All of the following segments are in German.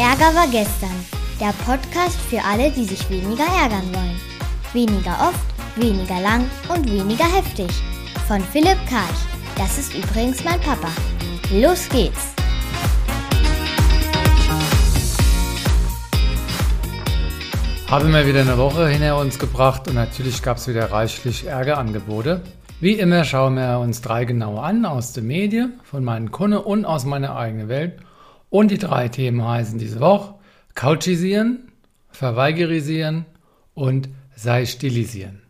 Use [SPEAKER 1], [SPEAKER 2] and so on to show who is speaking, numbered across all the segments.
[SPEAKER 1] Ärger war gestern. Der Podcast für alle, die sich weniger ärgern wollen. Weniger oft, weniger lang und weniger heftig. Von Philipp Karch. Das ist übrigens mein Papa. Los geht's!
[SPEAKER 2] Haben wir wieder eine Woche hinter uns gebracht und natürlich gab es wieder reichlich Ärgerangebote. Wie immer schauen wir uns drei genau an aus den Medien, von meinen Kunden und aus meiner eigenen Welt. Und die drei Themen heißen diese Woche Couchisieren, Verweigerisieren und Sei stilisieren.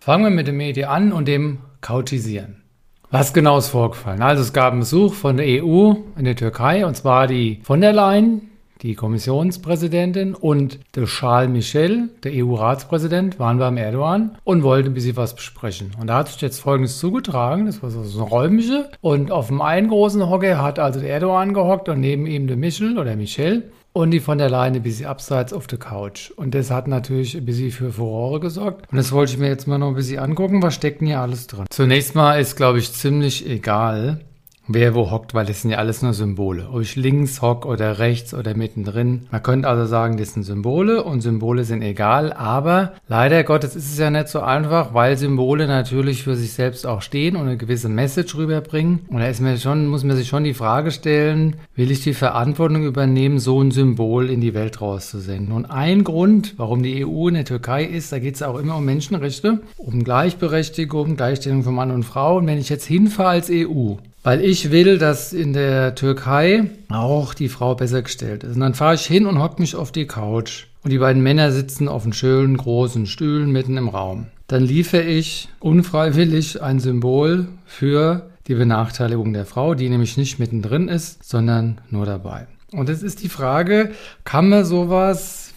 [SPEAKER 2] Fangen wir mit dem Medien an und dem Couchisieren. Was genau ist vorgefallen? Also es gab einen Besuch von der EU in der Türkei und zwar die von der Leyen, die Kommissionspräsidentin und der Charles Michel, der EU-Ratspräsident, waren beim Erdogan und wollten ein bisschen was besprechen. Und da hat sich jetzt Folgendes zugetragen, das war so ein räumliche und auf dem einen großen Hocker hat also der Erdogan gehockt und neben ihm der Michel oder Michel und die von der Leine ein bisschen abseits auf der Couch. Und das hat natürlich ein bisschen für Furore gesorgt. Und das wollte ich mir jetzt mal noch ein bisschen angucken. Was steckt denn hier alles drin? Zunächst mal ist, glaube ich, ziemlich egal, wer wo hockt, weil das sind ja alles nur Symbole. Ob ich links hock oder rechts oder mittendrin. Man könnte also sagen, das sind Symbole und Symbole sind egal, aber leider Gottes ist es ja nicht so einfach, weil Symbole natürlich für sich selbst auch stehen und eine gewisse Message rüberbringen. Und da ist mir schon, muss man sich schon die Frage stellen, will ich die Verantwortung übernehmen, so ein Symbol in die Welt rauszusenden? Und ein Grund, warum die EU in der Türkei ist, da geht es auch immer um Menschenrechte, um Gleichberechtigung, Gleichstellung von Mann und Frau. Und wenn ich jetzt hinfahre als EU weil ich will, dass in der Türkei auch die Frau besser gestellt ist. Und dann fahre ich hin und hock mich auf die Couch. Und die beiden Männer sitzen auf einen schönen großen Stühlen mitten im Raum. Dann liefere ich unfreiwillig ein Symbol für die Benachteiligung der Frau, die nämlich nicht mittendrin ist, sondern nur dabei. Und es ist die Frage, kann man sowas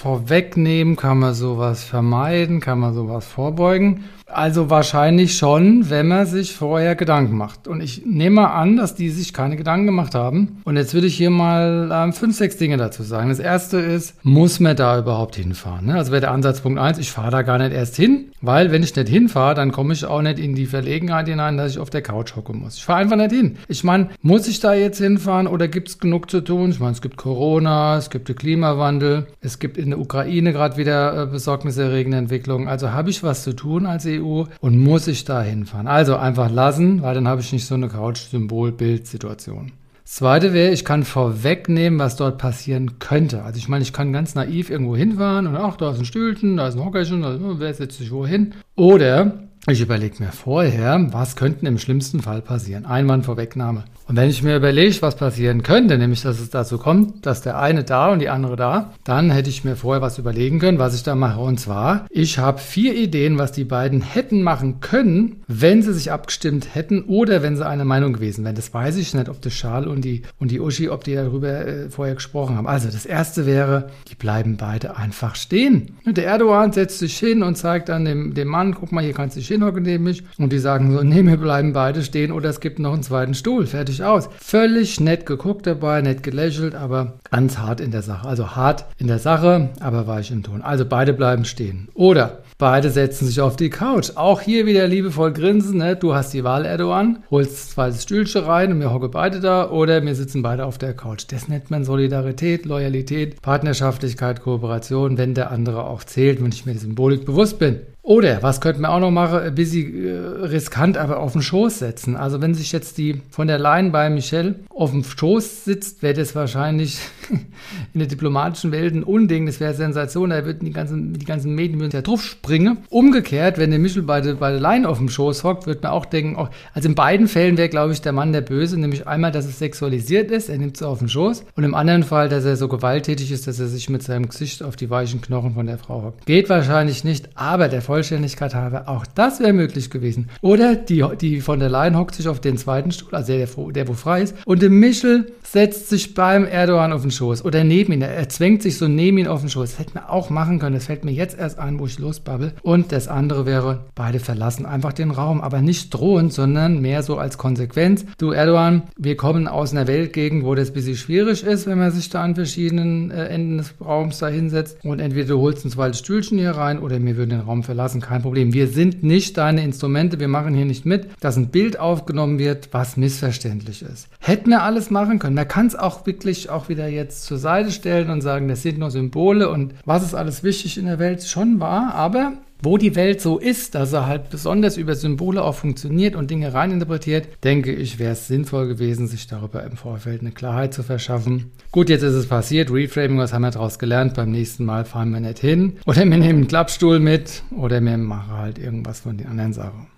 [SPEAKER 2] vorwegnehmen, kann man sowas vermeiden, kann man sowas vorbeugen? Also wahrscheinlich schon, wenn man sich vorher Gedanken macht. Und ich nehme mal an, dass die sich keine Gedanken gemacht haben. Und jetzt würde ich hier mal ähm, fünf, sechs Dinge dazu sagen. Das erste ist, muss man da überhaupt hinfahren? Ne? Also wäre der Ansatzpunkt eins, ich fahre da gar nicht erst hin, weil wenn ich nicht hinfahre, dann komme ich auch nicht in die Verlegenheit hinein, dass ich auf der Couch hocken muss. Ich fahre einfach nicht hin. Ich meine, muss ich da jetzt hinfahren oder gibt es genug zu tun? Ich meine, es gibt Corona, es gibt den Klimawandel, es gibt in der Ukraine gerade wieder äh, besorgniserregende Entwicklungen. Also habe ich was zu tun als EU und muss ich da hinfahren. Also einfach lassen, weil dann habe ich nicht so eine Couch-Symbol-Bild-Situation. Zweite wäre, ich kann vorwegnehmen, was dort passieren könnte. Also ich meine, ich kann ganz naiv irgendwo hinfahren und ach, da ist ein Stühlchen, da ist ein Hockerchen, da, wer setzt sich wohin? Oder ich überlege mir vorher, was könnte im schlimmsten Fall passieren. Einwandvorwegnahme. Und wenn ich mir überlege, was passieren könnte, nämlich dass es dazu kommt, dass der eine da und die andere da, dann hätte ich mir vorher was überlegen können, was ich da mache. Und zwar, ich habe vier Ideen, was die beiden hätten machen können, wenn sie sich abgestimmt hätten oder wenn sie eine Meinung gewesen wären. Das weiß ich nicht, ob der Schal und die, und die Uschi, ob die darüber äh, vorher gesprochen haben. Also das erste wäre, die bleiben beide einfach stehen. Und der Erdogan setzt sich hin und zeigt dann dem, dem Mann, guck mal, hier kannst du dich hinhocken neben mich. Und die sagen so, nee, wir bleiben beide stehen oder es gibt noch einen zweiten Stuhl. Fertig aus. Völlig nett geguckt dabei, nett gelächelt, aber ganz hart in der Sache. Also hart in der Sache, aber weich im Ton. Also beide bleiben stehen. Oder beide setzen sich auf die Couch. Auch hier wieder liebevoll grinsen. Ne? Du hast die Wahl, Erdogan, holst zweite Stühlchen rein und wir hocken beide da. Oder wir sitzen beide auf der Couch. Das nennt man Solidarität, Loyalität, Partnerschaftlichkeit, Kooperation, wenn der andere auch zählt, wenn ich mir der Symbolik bewusst bin. Oder, was könnten wir auch noch machen, ein bisschen äh, riskant, aber auf den Schoß setzen. Also wenn sich jetzt die von der Leyen bei Michelle auf dem Schoß sitzt, wäre das wahrscheinlich in der diplomatischen Welt ein Unding, das wäre Sensation, da würden die ganzen, die ganzen Medien würden ja drauf springen. Umgekehrt, wenn der Michel bei der, bei der Leyen auf dem Schoß hockt, würde man auch denken, oh, also in beiden Fällen wäre, glaube ich, der Mann der Böse, nämlich einmal, dass es sexualisiert ist, er nimmt es auf den Schoß, und im anderen Fall, dass er so gewalttätig ist, dass er sich mit seinem Gesicht auf die weichen Knochen von der Frau hockt. Geht wahrscheinlich nicht, aber der Vollständigkeit halber, auch das wäre möglich gewesen. Oder die, die von der Leyen hockt sich auf den zweiten Stuhl, also der, der, wo frei ist, und der Michel setzt sich beim Erdogan auf den Schoß oder neben ihn. Er zwängt sich so neben ihn auf den Schoß. Das hätte man auch machen können. Das fällt mir jetzt erst ein, wo ich losbabbel. Und das andere wäre, beide verlassen einfach den Raum, aber nicht drohend, sondern mehr so als Konsequenz. Du Erdogan, wir kommen aus einer Weltgegend, wo das ein bisschen schwierig ist, wenn man sich da an verschiedenen äh, Enden des Raums da hinsetzt. Und entweder du holst ein zweites Stühlchen hier rein oder wir würden den Raum verlassen verlassen, kein Problem. Wir sind nicht deine Instrumente, wir machen hier nicht mit, dass ein Bild aufgenommen wird, was missverständlich ist. Hätten wir alles machen können. Man kann es auch wirklich auch wieder jetzt zur Seite stellen und sagen, das sind nur Symbole und was ist alles wichtig in der Welt, schon wahr, aber wo die Welt so ist, dass er halt besonders über Symbole auch funktioniert und Dinge reininterpretiert, denke ich, wäre es sinnvoll gewesen, sich darüber im Vorfeld eine Klarheit zu verschaffen. Gut, jetzt ist es passiert. Reframing, was haben wir daraus gelernt? Beim nächsten Mal fahren wir nicht hin. Oder wir nehmen einen Klappstuhl mit oder wir machen halt irgendwas von den anderen Sachen.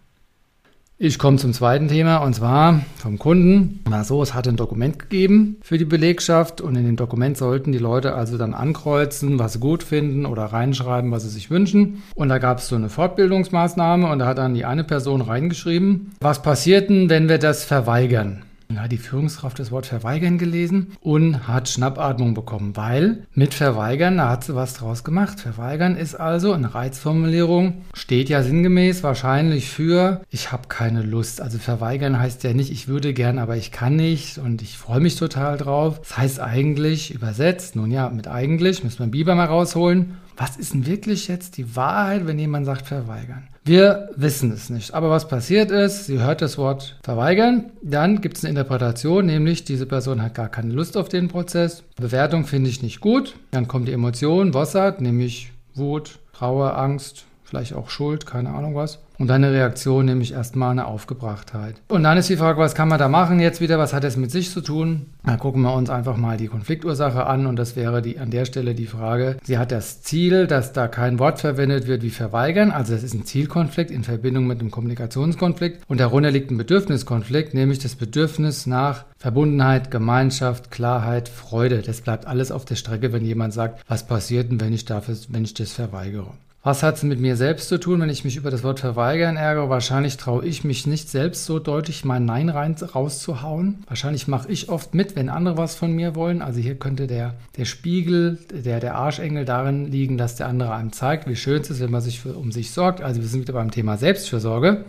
[SPEAKER 2] Ich komme zum zweiten Thema und zwar vom Kunden. War so, es hat ein Dokument gegeben für die Belegschaft und in dem Dokument sollten die Leute also dann ankreuzen, was sie gut finden oder reinschreiben, was sie sich wünschen. Und da gab es so eine Fortbildungsmaßnahme und da hat dann die eine Person reingeschrieben, was passiert denn, wenn wir das verweigern? Hat die Führungskraft das Wort verweigern gelesen und hat Schnappatmung bekommen, weil mit verweigern, da hat sie was draus gemacht. Verweigern ist also eine Reizformulierung, steht ja sinngemäß wahrscheinlich für ich habe keine Lust. Also verweigern heißt ja nicht, ich würde gern, aber ich kann nicht und ich freue mich total drauf. Das heißt eigentlich übersetzt, nun ja, mit eigentlich, müssen wir Biber mal rausholen. Was ist denn wirklich jetzt die Wahrheit, wenn jemand sagt verweigern? Wir wissen es nicht. Aber was passiert ist, sie hört das Wort verweigern, dann gibt es eine Interpretation, nämlich diese Person hat gar keine Lust auf den Prozess. Bewertung finde ich nicht gut. Dann kommt die Emotion, Wossert, nämlich Wut, Trauer, Angst, vielleicht auch Schuld, keine Ahnung was. Und dann eine Reaktion, nämlich erstmal eine Aufgebrachtheit. Und dann ist die Frage, was kann man da machen jetzt wieder? Was hat es mit sich zu tun? Dann gucken wir uns einfach mal die Konfliktursache an und das wäre die, an der Stelle die Frage, sie hat das Ziel, dass da kein Wort verwendet wird wie verweigern. Also das ist ein Zielkonflikt in Verbindung mit einem Kommunikationskonflikt. Und darunter liegt ein Bedürfniskonflikt, nämlich das Bedürfnis nach Verbundenheit, Gemeinschaft, Klarheit, Freude. Das bleibt alles auf der Strecke, wenn jemand sagt, was passiert denn, wenn ich, dafür, wenn ich das verweigere. Was hat es mit mir selbst zu tun, wenn ich mich über das Wort verweigern ärgere? Wahrscheinlich traue ich mich nicht selbst so deutlich mein Nein rein rauszuhauen. Wahrscheinlich mache ich oft mit, wenn andere was von mir wollen. Also hier könnte der, der Spiegel, der, der Arschengel darin liegen, dass der andere einem zeigt, wie schön es ist, wenn man sich für, um sich sorgt. Also wir sind wieder beim Thema Selbstfürsorge.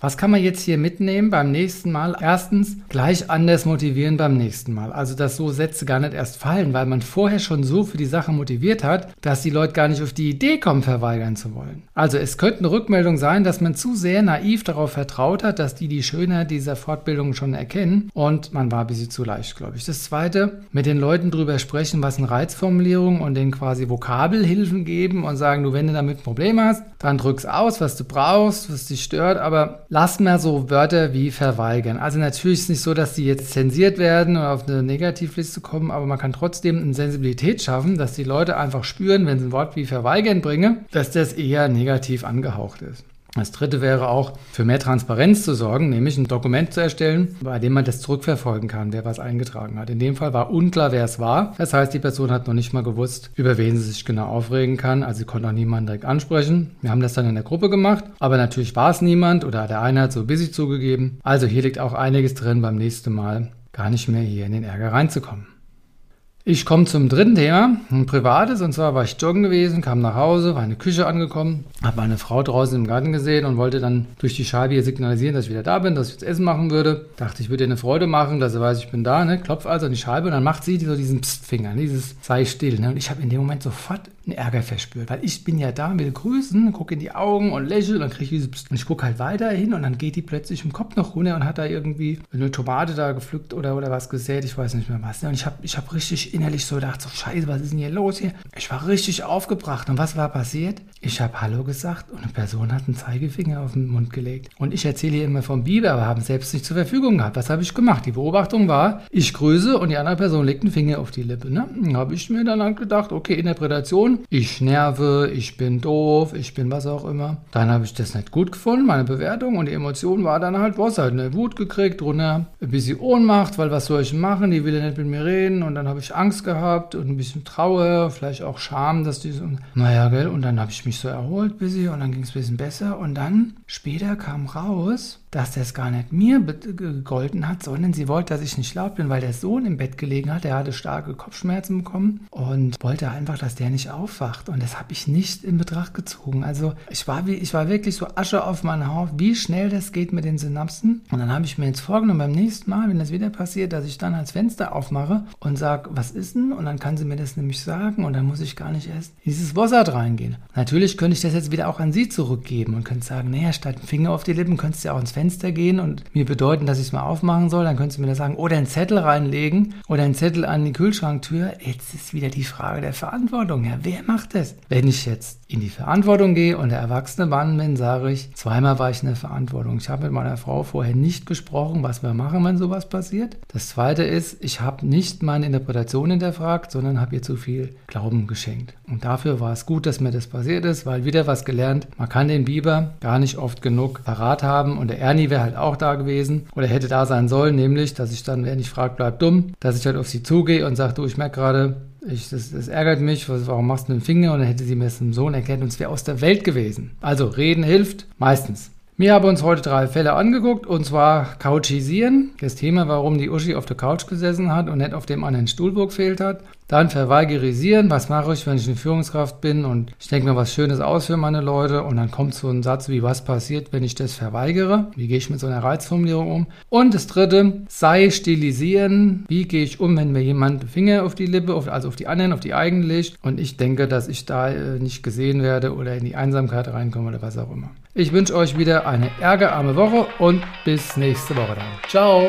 [SPEAKER 2] Was kann man jetzt hier mitnehmen beim nächsten Mal? Erstens, gleich anders motivieren beim nächsten Mal. Also, dass so Sätze gar nicht erst fallen, weil man vorher schon so für die Sache motiviert hat, dass die Leute gar nicht auf die Idee kommen, verweigern zu wollen. Also, es könnte eine Rückmeldung sein, dass man zu sehr naiv darauf vertraut hat, dass die die Schönheit dieser Fortbildung schon erkennen und man war ein bisschen zu leicht, glaube ich. Das zweite, mit den Leuten drüber sprechen, was eine Reizformulierung und denen quasi Vokabelhilfen geben und sagen, du, wenn du damit Probleme hast, dann drück's aus, was du brauchst, was dich stört, aber lasst mal so Wörter wie verweigern. Also natürlich ist es nicht so, dass die jetzt zensiert werden oder auf eine Negativliste kommen, aber man kann trotzdem eine Sensibilität schaffen, dass die Leute einfach spüren, wenn sie ein Wort wie verweigern bringen, dass das eher negativ angehaucht ist. Das dritte wäre auch, für mehr Transparenz zu sorgen, nämlich ein Dokument zu erstellen, bei dem man das zurückverfolgen kann, wer was eingetragen hat. In dem Fall war unklar, wer es war. Das heißt, die Person hat noch nicht mal gewusst, über wen sie sich genau aufregen kann. Also sie konnte auch niemanden direkt ansprechen. Wir haben das dann in der Gruppe gemacht, aber natürlich war es niemand oder der eine hat so busy zugegeben. Also hier liegt auch einiges drin, beim nächsten Mal gar nicht mehr hier in den Ärger reinzukommen. Ich komme zum dritten Thema, ein privates. Und zwar war ich joggen gewesen, kam nach Hause, war in der Küche angekommen, habe meine Frau draußen im Garten gesehen und wollte dann durch die Scheibe hier signalisieren, dass ich wieder da bin, dass ich jetzt Essen machen würde. Dachte, ich würde ihr eine Freude machen, dass sie weiß, ich bin da. Ne? Klopf also an die Scheibe und dann macht sie so diesen Pstfinger, dieses sei still. Ne? Und ich habe in dem Moment sofort einen Ärger verspürt, weil ich bin ja da, will grüßen, gucke in die Augen und lächle und dann kriege ich. Und ich gucke halt weiter hin und dann geht die plötzlich im Kopf noch runter und hat da irgendwie eine Tomate da gepflückt oder, oder was gesät, ich weiß nicht mehr was. Ne? Und ich habe ich hab richtig innerlich so gedacht, so scheiße, was ist denn hier los hier? Ich war richtig aufgebracht. Und was war passiert? Ich habe Hallo gesagt und eine Person hat einen Zeigefinger auf den Mund gelegt. Und ich erzähle hier immer vom Biber, aber haben selbst nicht zur Verfügung gehabt. Was habe ich gemacht? Die Beobachtung war, ich grüße und die andere Person legt einen Finger auf die Lippe. Ne? Habe ich mir dann halt gedacht, okay, Interpretation, ich nerve, ich bin doof, ich bin was auch immer. Dann habe ich das nicht gut gefunden, meine Bewertung und die Emotion war dann halt, was halt eine Wut gekriegt, drunter ein bisschen Ohnmacht, weil was soll ich machen? Die will ja nicht mit mir reden und dann habe ich Angst gehabt und ein bisschen Trauer, vielleicht auch Scham, dass die so, naja, gell, und dann habe ich mich so erholt bisschen und dann ging es ein bisschen besser und dann später kam raus, dass das gar nicht mir gegolten hat, sondern sie wollte, dass ich nicht laut bin, weil der Sohn im Bett gelegen hat, der hatte starke Kopfschmerzen bekommen und wollte einfach, dass der nicht aufwacht. Und das habe ich nicht in Betracht gezogen. Also ich war, wie, ich war wirklich so Asche auf meinen Haufen, wie schnell das geht mit den Synapsen. Und dann habe ich mir jetzt vorgenommen, beim nächsten Mal, wenn das wieder passiert, dass ich dann als Fenster aufmache und sage, was ist denn? Und dann kann sie mir das nämlich sagen und dann muss ich gar nicht erst in dieses Wossert reingehen. Natürlich könnte ich das jetzt wieder auch an sie zurückgeben und könnte sagen, naja, statt einen Finger auf die Lippen könntest du ja auch ins Fenster gehen und mir bedeuten, dass ich es mal aufmachen soll. Dann könntest du mir das sagen, oder einen Zettel reinlegen oder einen Zettel an die Kühlschranktür. Jetzt ist wieder die Frage der Verantwortung. Ja, wer macht das? Wenn ich jetzt in die Verantwortung gehe und der erwachsene Mann bin, sage ich, zweimal war ich in der Verantwortung. Ich habe mit meiner Frau vorher nicht besprochen, was wir machen, wenn sowas passiert. Das zweite ist, ich habe nicht meine Interpretation hinterfragt, sondern habe ihr zu viel Glauben geschenkt. Und dafür war es gut, dass mir das passiert ist, weil wieder was gelernt. Man kann den Biber gar nicht oft genug parat haben und der Ernie wäre halt auch da gewesen oder hätte da sein sollen, nämlich, dass ich dann, wer nicht fragt, bleibt dumm, dass ich halt auf sie zugehe und sage, du, ich merke gerade, ich, das, das, ärgert mich, was, warum machst du einen Finger? Und dann hätte sie mir es dem Sohn erklärt und es wäre aus der Welt gewesen. Also reden hilft meistens. Wir haben uns heute drei Fälle angeguckt und zwar Couchisieren, das Thema, warum die Uschi auf der Couch gesessen hat und nicht auf dem anderen Stuhlburg fehlt hat. Dann verweigerisieren, was mache ich, wenn ich eine Führungskraft bin und ich denke mir was Schönes aus für meine Leute und dann kommt so ein Satz wie, was passiert, wenn ich das verweigere? Wie gehe ich mit so einer Reizformulierung um? Und das dritte, sei stilisieren. Wie gehe ich um, wenn mir jemand Finger auf die Lippe, also auf die anderen, auf die eigene legt und ich denke, dass ich da äh, nicht gesehen werde oder in die Einsamkeit reinkomme oder was auch immer. Ich wünsche euch wieder eine ärgerarme Woche und bis nächste Woche dann. Ciao!